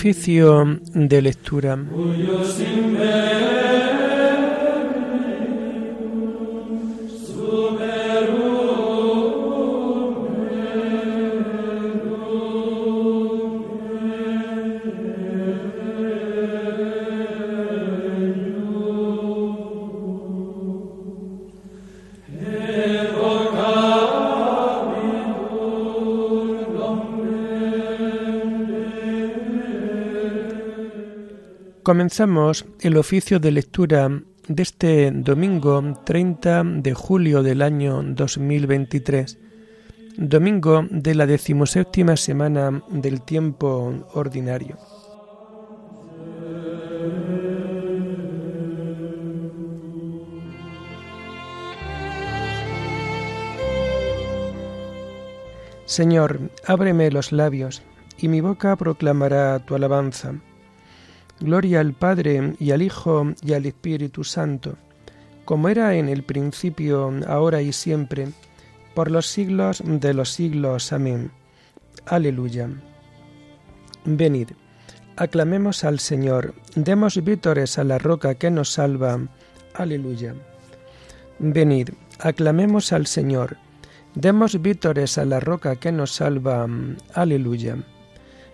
Oficio de lectura. Comenzamos el oficio de lectura de este domingo 30 de julio del año 2023, domingo de la decimoséptima semana del tiempo ordinario. Señor, ábreme los labios, y mi boca proclamará tu alabanza. Gloria al Padre y al Hijo y al Espíritu Santo, como era en el principio, ahora y siempre, por los siglos de los siglos. Amén. Aleluya. Venid, aclamemos al Señor, demos vítores a la roca que nos salva. Aleluya. Venid, aclamemos al Señor, demos vítores a la roca que nos salva. Aleluya.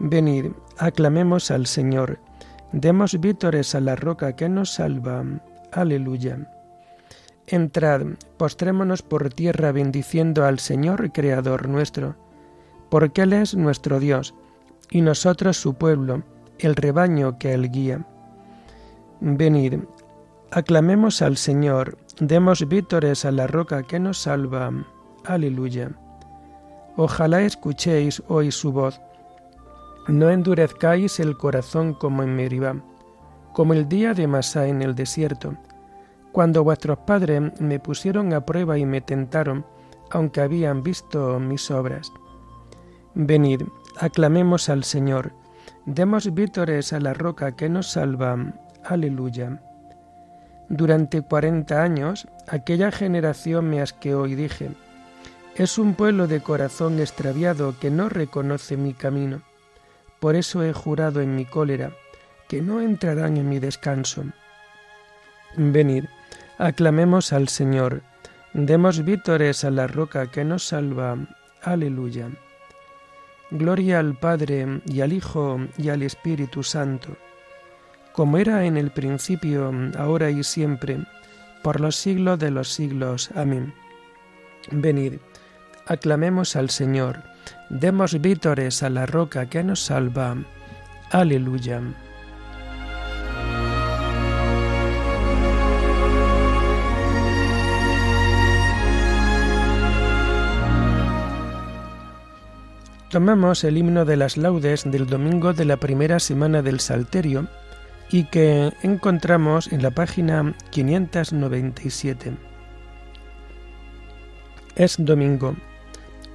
Venid, aclamemos al Señor, demos vítores a la roca que nos salva. Aleluya. Entrad, postrémonos por tierra bendiciendo al Señor Creador nuestro, porque Él es nuestro Dios, y nosotros su pueblo, el rebaño que Él guía. Venid, aclamemos al Señor, demos vítores a la roca que nos salva. Aleluya. Ojalá escuchéis hoy su voz no endurezcáis el corazón como en Meribá, como el día de Masá en el desierto, cuando vuestros padres me pusieron a prueba y me tentaron, aunque habían visto mis obras. Venid, aclamemos al Señor, demos vítores a la roca que nos salva. Aleluya. Durante cuarenta años aquella generación me asqueó y dije, es un pueblo de corazón extraviado que no reconoce mi camino. Por eso he jurado en mi cólera que no entrarán en mi descanso. Venid, aclamemos al Señor, demos vítores a la roca que nos salva. Aleluya. Gloria al Padre y al Hijo y al Espíritu Santo, como era en el principio, ahora y siempre, por los siglos de los siglos. Amén. Venid, aclamemos al Señor Demos vítores a la roca que nos salva. Aleluya. Tomamos el himno de las laudes del domingo de la primera semana del Salterio y que encontramos en la página 597. Es domingo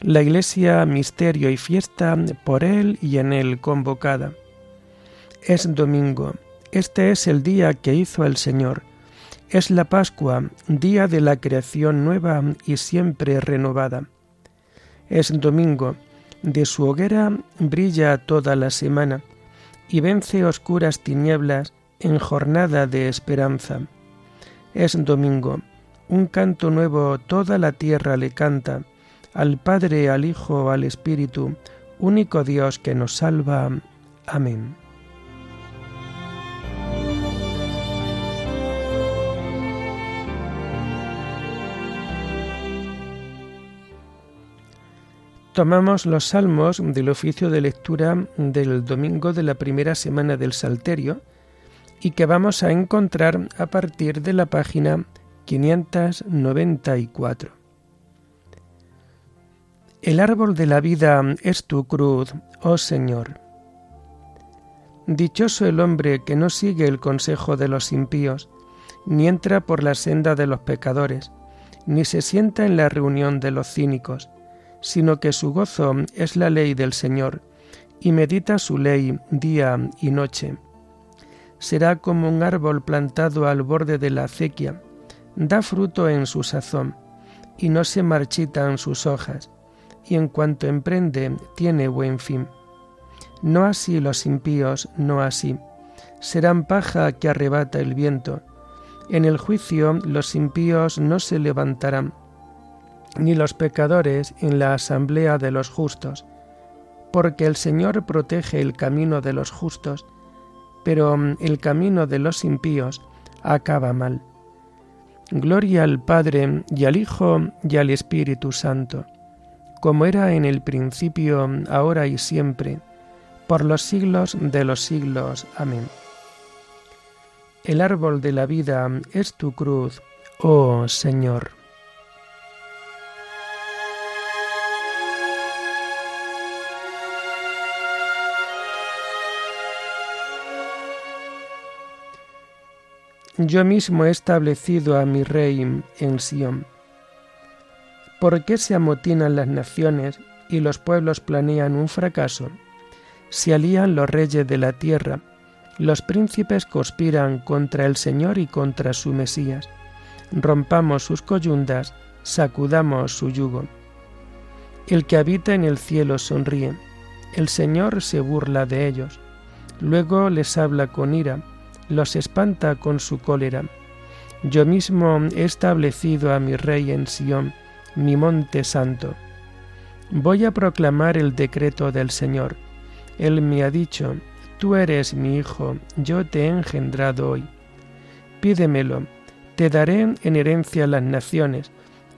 la Iglesia misterio y fiesta por Él y en Él convocada. Es domingo, este es el día que hizo el Señor, es la Pascua, día de la creación nueva y siempre renovada. Es domingo, de su hoguera brilla toda la semana y vence oscuras tinieblas en jornada de esperanza. Es domingo, un canto nuevo toda la tierra le canta, al Padre, al Hijo, al Espíritu, único Dios que nos salva. Amén. Tomamos los salmos del oficio de lectura del domingo de la primera semana del Salterio y que vamos a encontrar a partir de la página 594. El árbol de la vida es tu cruz, oh Señor. Dichoso el hombre que no sigue el consejo de los impíos, ni entra por la senda de los pecadores, ni se sienta en la reunión de los cínicos, sino que su gozo es la ley del Señor, y medita su ley día y noche. Será como un árbol plantado al borde de la acequia, da fruto en su sazón, y no se marchitan sus hojas, y en cuanto emprende tiene buen fin. No así los impíos, no así. Serán paja que arrebata el viento. En el juicio los impíos no se levantarán ni los pecadores en la asamblea de los justos, porque el Señor protege el camino de los justos, pero mm, el camino de los impíos acaba mal. Gloria al Padre y al Hijo y al Espíritu Santo, como era en el principio, ahora y siempre, por los siglos de los siglos. Amén. El árbol de la vida es tu cruz, oh Señor. Yo mismo he establecido a mi rey en Sión. ¿Por qué se amotinan las naciones y los pueblos planean un fracaso? Se alían los reyes de la tierra, los príncipes conspiran contra el Señor y contra su Mesías. Rompamos sus coyundas, sacudamos su yugo. El que habita en el cielo sonríe, el Señor se burla de ellos, luego les habla con ira, los espanta con su cólera. Yo mismo he establecido a mi rey en Sión, mi monte santo. Voy a proclamar el decreto del Señor. Él me ha dicho, Tú eres mi hijo, yo te he engendrado hoy. Pídemelo, te daré en herencia las naciones,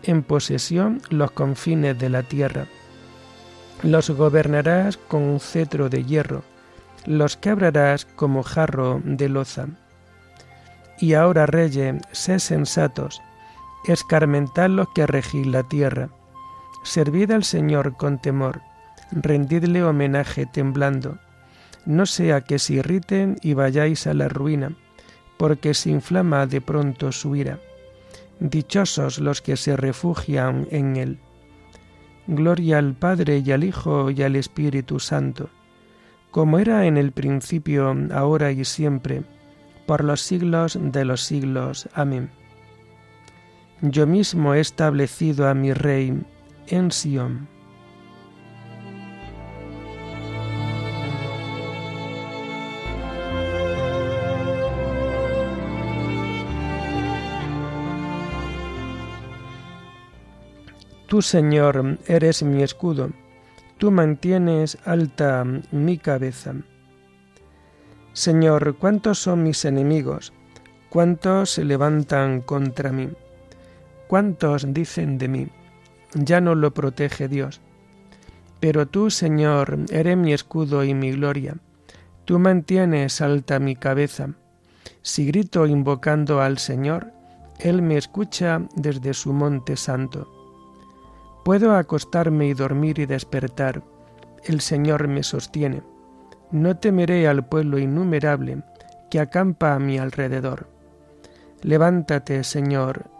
en posesión los confines de la tierra. Los gobernarás con un cetro de hierro, los quebrarás como jarro de loza. Y ahora, reyes, sé sensatos, escarmentad los que regís la tierra. Servid al Señor con temor, rendidle homenaje temblando. No sea que se irriten y vayáis a la ruina, porque se inflama de pronto su ira. Dichosos los que se refugian en él. Gloria al Padre y al Hijo y al Espíritu Santo como era en el principio, ahora y siempre, por los siglos de los siglos. Amén. Yo mismo he establecido a mi Rey en Sión. Tú, Señor, eres mi escudo tú mantienes alta mi cabeza. Señor, ¿cuántos son mis enemigos? ¿Cuántos se levantan contra mí? ¿Cuántos dicen de mí? Ya no lo protege Dios. Pero tú, Señor, eres mi escudo y mi gloria. Tú mantienes alta mi cabeza. Si grito invocando al Señor, Él me escucha desde su monte santo. Puedo acostarme y dormir y despertar. El Señor me sostiene. No temeré al pueblo innumerable que acampa a mi alrededor. Levántate, Señor,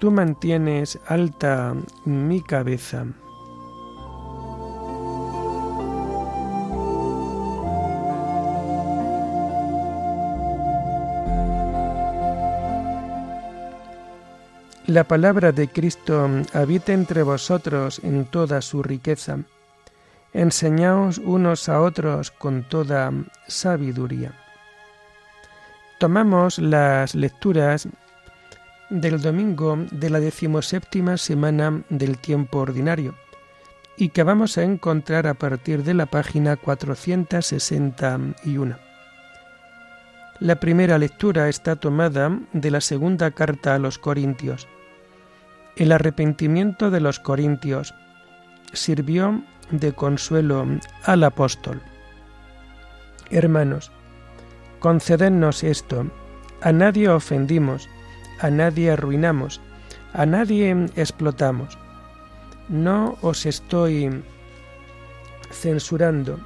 tú mantienes alta mi cabeza. La palabra de Cristo habita entre vosotros en toda su riqueza. Enseñaos unos a otros con toda sabiduría. Tomamos las lecturas del domingo de la decimoséptima semana del tiempo ordinario y que vamos a encontrar a partir de la página 461. La primera lectura está tomada de la segunda carta a los Corintios. El arrepentimiento de los Corintios sirvió de consuelo al apóstol. Hermanos, concedednos esto, a nadie ofendimos, a nadie arruinamos, a nadie explotamos. No os estoy censurando.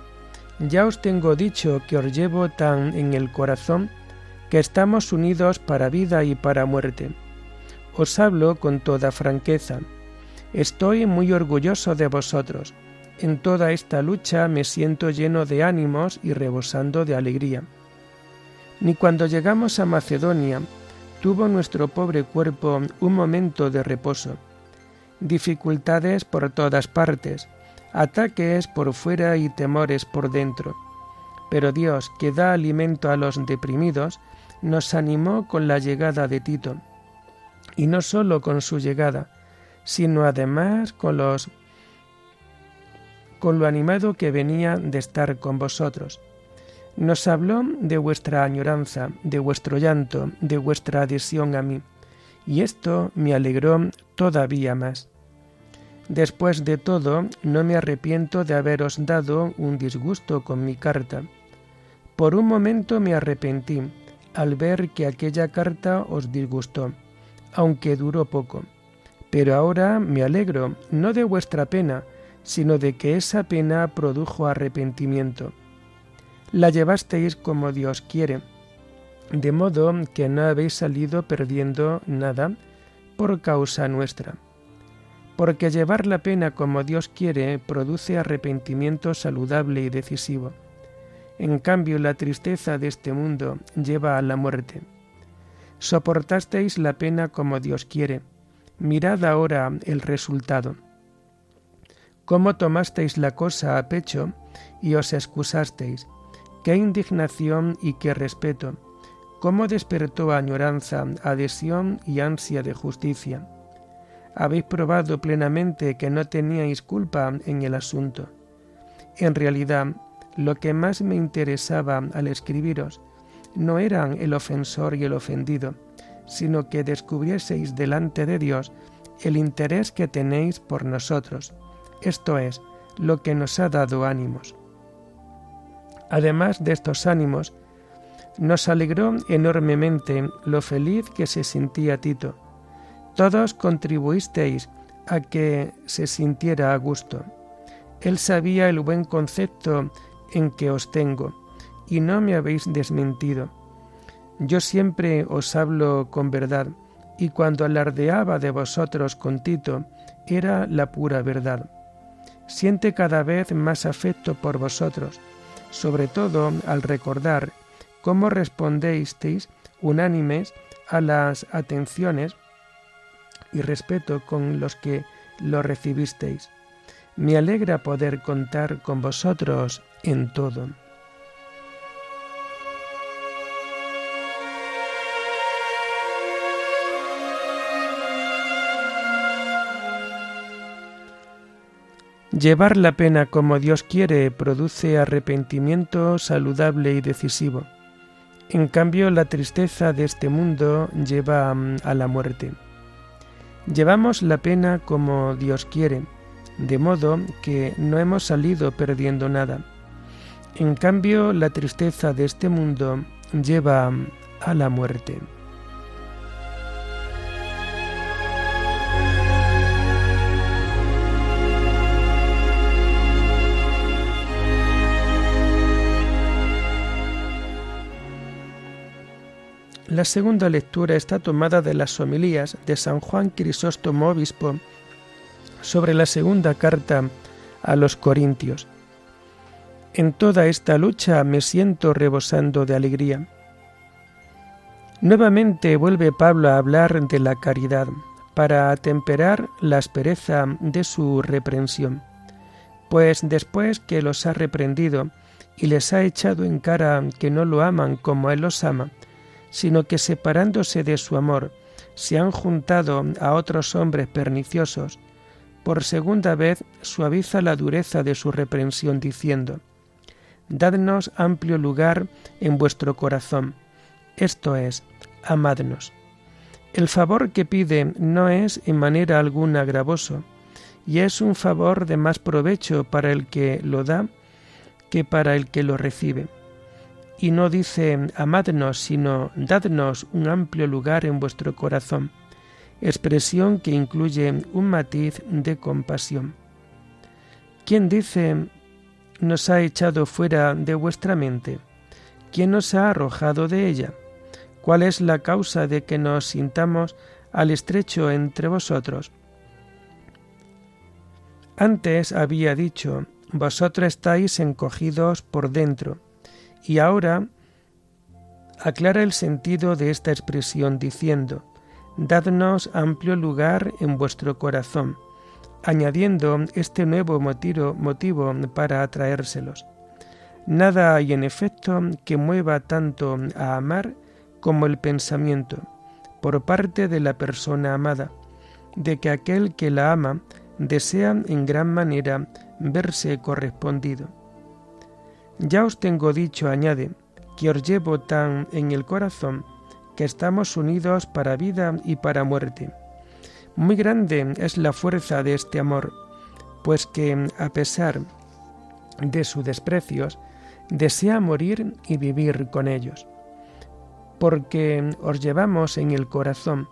Ya os tengo dicho que os llevo tan en el corazón que estamos unidos para vida y para muerte. Os hablo con toda franqueza. Estoy muy orgulloso de vosotros. En toda esta lucha me siento lleno de ánimos y rebosando de alegría. Ni cuando llegamos a Macedonia tuvo nuestro pobre cuerpo un momento de reposo. Dificultades por todas partes, ataques por fuera y temores por dentro. Pero Dios, que da alimento a los deprimidos, nos animó con la llegada de Tito. Y no sólo con su llegada, sino además con los con lo animado que venía de estar con vosotros. Nos habló de vuestra añoranza, de vuestro llanto, de vuestra adhesión a mí, y esto me alegró todavía más. Después de todo, no me arrepiento de haberos dado un disgusto con mi carta. Por un momento me arrepentí al ver que aquella carta os disgustó, aunque duró poco. Pero ahora me alegro, no de vuestra pena, sino de que esa pena produjo arrepentimiento la llevasteis como Dios quiere, de modo que no habéis salido perdiendo nada por causa nuestra. Porque llevar la pena como Dios quiere produce arrepentimiento saludable y decisivo. En cambio, la tristeza de este mundo lleva a la muerte. Soportasteis la pena como Dios quiere. Mirad ahora el resultado. Cómo tomasteis la cosa a pecho y os excusasteis, qué indignación y qué respeto, cómo despertó añoranza, adhesión y ansia de justicia. Habéis probado plenamente que no teníais culpa en el asunto. En realidad, lo que más me interesaba al escribiros no eran el ofensor y el ofendido, sino que descubrieseis delante de Dios el interés que tenéis por nosotros, esto es, lo que nos ha dado ánimos. Además de estos ánimos, nos alegró enormemente lo feliz que se sentía Tito. Todos contribuisteis a que se sintiera a gusto. Él sabía el buen concepto en que os tengo, y no me habéis desmentido. Yo siempre os hablo con verdad, y cuando alardeaba de vosotros con Tito, era la pura verdad. Siente cada vez más afecto por vosotros, sobre todo al recordar cómo respondéis unánimes a las atenciones y respeto con los que lo recibisteis. Me alegra poder contar con vosotros en todo. Llevar la pena como Dios quiere produce arrepentimiento saludable y decisivo. En cambio, la tristeza de este mundo lleva mm, a la muerte. Llevamos la pena como Dios quiere, de modo que no hemos salido perdiendo nada. En cambio, la tristeza de este mundo lleva mm, a la muerte. La segunda lectura está tomada de las homilías de San Juan Crisóstomo Obispo sobre la segunda carta a los Corintios. En toda esta lucha me siento rebosando de alegría. Nuevamente vuelve Pablo a hablar de la caridad, para atemperar la aspereza de su reprensión. Pues después que los ha reprendido y les ha echado en cara que no lo aman como Él los ama, sino que separándose de su amor, se han juntado a otros hombres perniciosos, por segunda vez suaviza la dureza de su reprensión diciendo, Dadnos amplio lugar en vuestro corazón, esto es, amadnos. El favor que pide no es en manera alguna gravoso, y es un favor de más provecho para el que lo da que para el que lo recibe. Y no dice amadnos, sino dadnos un amplio lugar en vuestro corazón, expresión que incluye un matiz de compasión. ¿Quién dice nos ha echado fuera de vuestra mente? ¿Quién nos ha arrojado de ella? ¿Cuál es la causa de que nos sintamos al estrecho entre vosotros? Antes había dicho, vosotros estáis encogidos por dentro, y ahora aclara el sentido de esta expresión diciendo, dadnos amplio lugar en vuestro corazón, añadiendo este nuevo motivo, motivo para atraérselos. Nada hay en efecto que mueva tanto a amar como el pensamiento, por parte de la persona amada, de que aquel que la ama desea en gran manera verse correspondido. Ya os tengo dicho, añade, que os llevo tan en el corazón que estamos unidos para vida y para muerte. Muy grande es la fuerza de este amor, pues que, a pesar de sus desprecios, desea morir y vivir con ellos porque os llevamos en el corazón,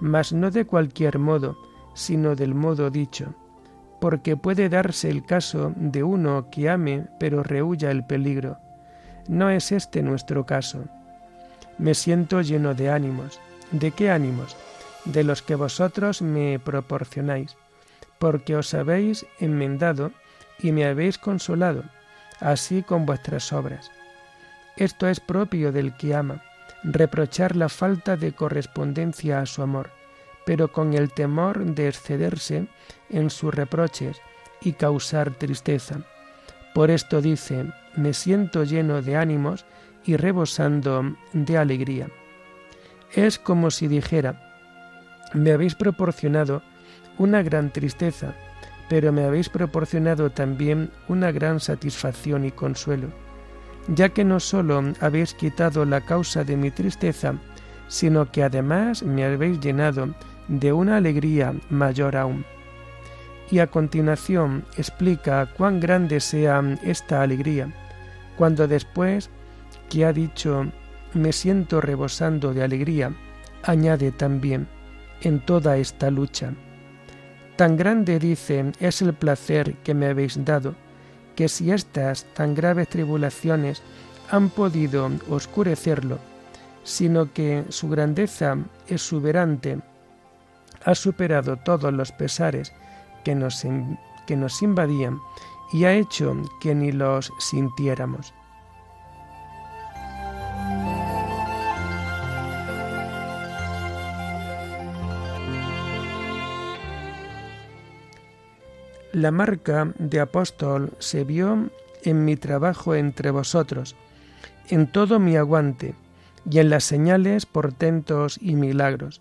mas no de cualquier modo, sino del modo dicho, porque puede darse el caso de uno que ame pero rehuya el peligro. No es este nuestro caso. Me siento lleno de ánimos. ¿De qué ánimos? De los que vosotros me proporcionáis, porque os habéis enmendado y me habéis consolado, así con vuestras obras. Esto es propio del que ama reprochar la falta de correspondencia a su amor, pero con el temor de excederse en sus reproches y causar tristeza. Por esto dice, me siento lleno de ánimos y rebosando de alegría. Es como si dijera, me habéis proporcionado una gran tristeza, pero me habéis proporcionado también una gran satisfacción y consuelo ya que no solo habéis quitado la causa de mi tristeza, sino que además me habéis llenado de una alegría mayor aún. Y a continuación explica cuán grande sea esta alegría, cuando después que ha dicho me siento rebosando de alegría, añade también en toda esta lucha. Tan grande, dice, es el placer que me habéis dado, que si estas tan graves tribulaciones han podido oscurecerlo, sino que su grandeza exuberante ha superado todos los pesares que nos, que nos invadían y ha hecho que ni los sintiéramos. La marca de apóstol se vio en mi trabajo entre vosotros, en todo mi aguante, y en las señales, portentos y milagros.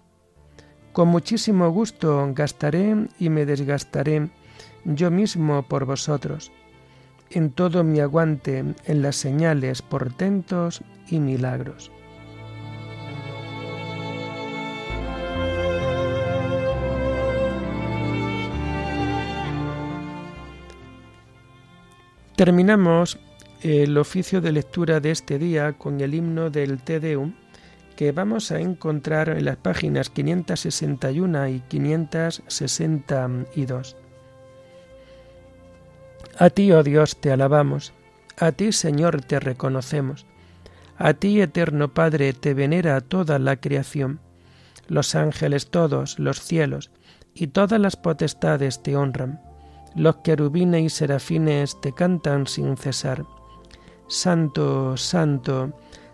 Con muchísimo gusto gastaré y me desgastaré yo mismo por vosotros, en todo mi aguante, en las señales, portentos y milagros. Terminamos el oficio de lectura de este día con el himno del Te Deum que vamos a encontrar en las páginas 561 y 562. A ti, oh Dios, te alabamos, a ti, Señor, te reconocemos, a ti, eterno Padre, te venera toda la creación, los ángeles todos, los cielos, y todas las potestades te honran los querubines y serafines te cantan sin cesar. Santo, santo,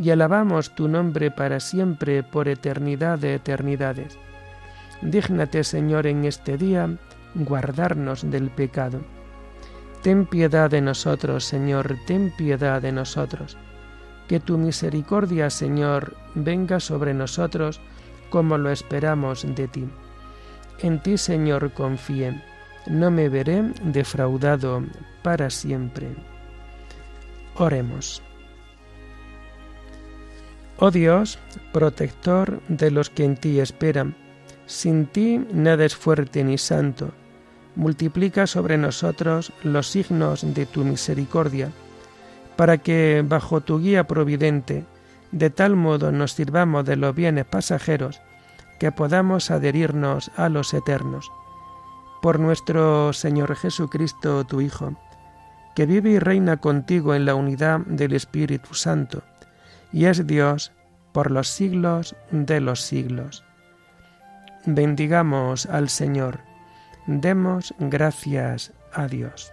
y alabamos tu nombre para siempre por eternidad de eternidades. Dígnate, Señor, en este día guardarnos del pecado. Ten piedad de nosotros, Señor, ten piedad de nosotros. Que tu misericordia, Señor, venga sobre nosotros como lo esperamos de ti. En ti, Señor, confíe. No me veré defraudado para siempre. Oremos. Oh Dios, protector de los que en ti esperan, sin ti nada es fuerte ni santo. Multiplica sobre nosotros los signos de tu misericordia, para que, bajo tu guía providente, de tal modo nos sirvamos de los bienes pasajeros, que podamos adherirnos a los eternos. Por nuestro Señor Jesucristo, tu Hijo, que vive y reina contigo en la unidad del Espíritu Santo, y es Dios por los siglos de los siglos. Bendigamos al Señor, demos gracias a Dios.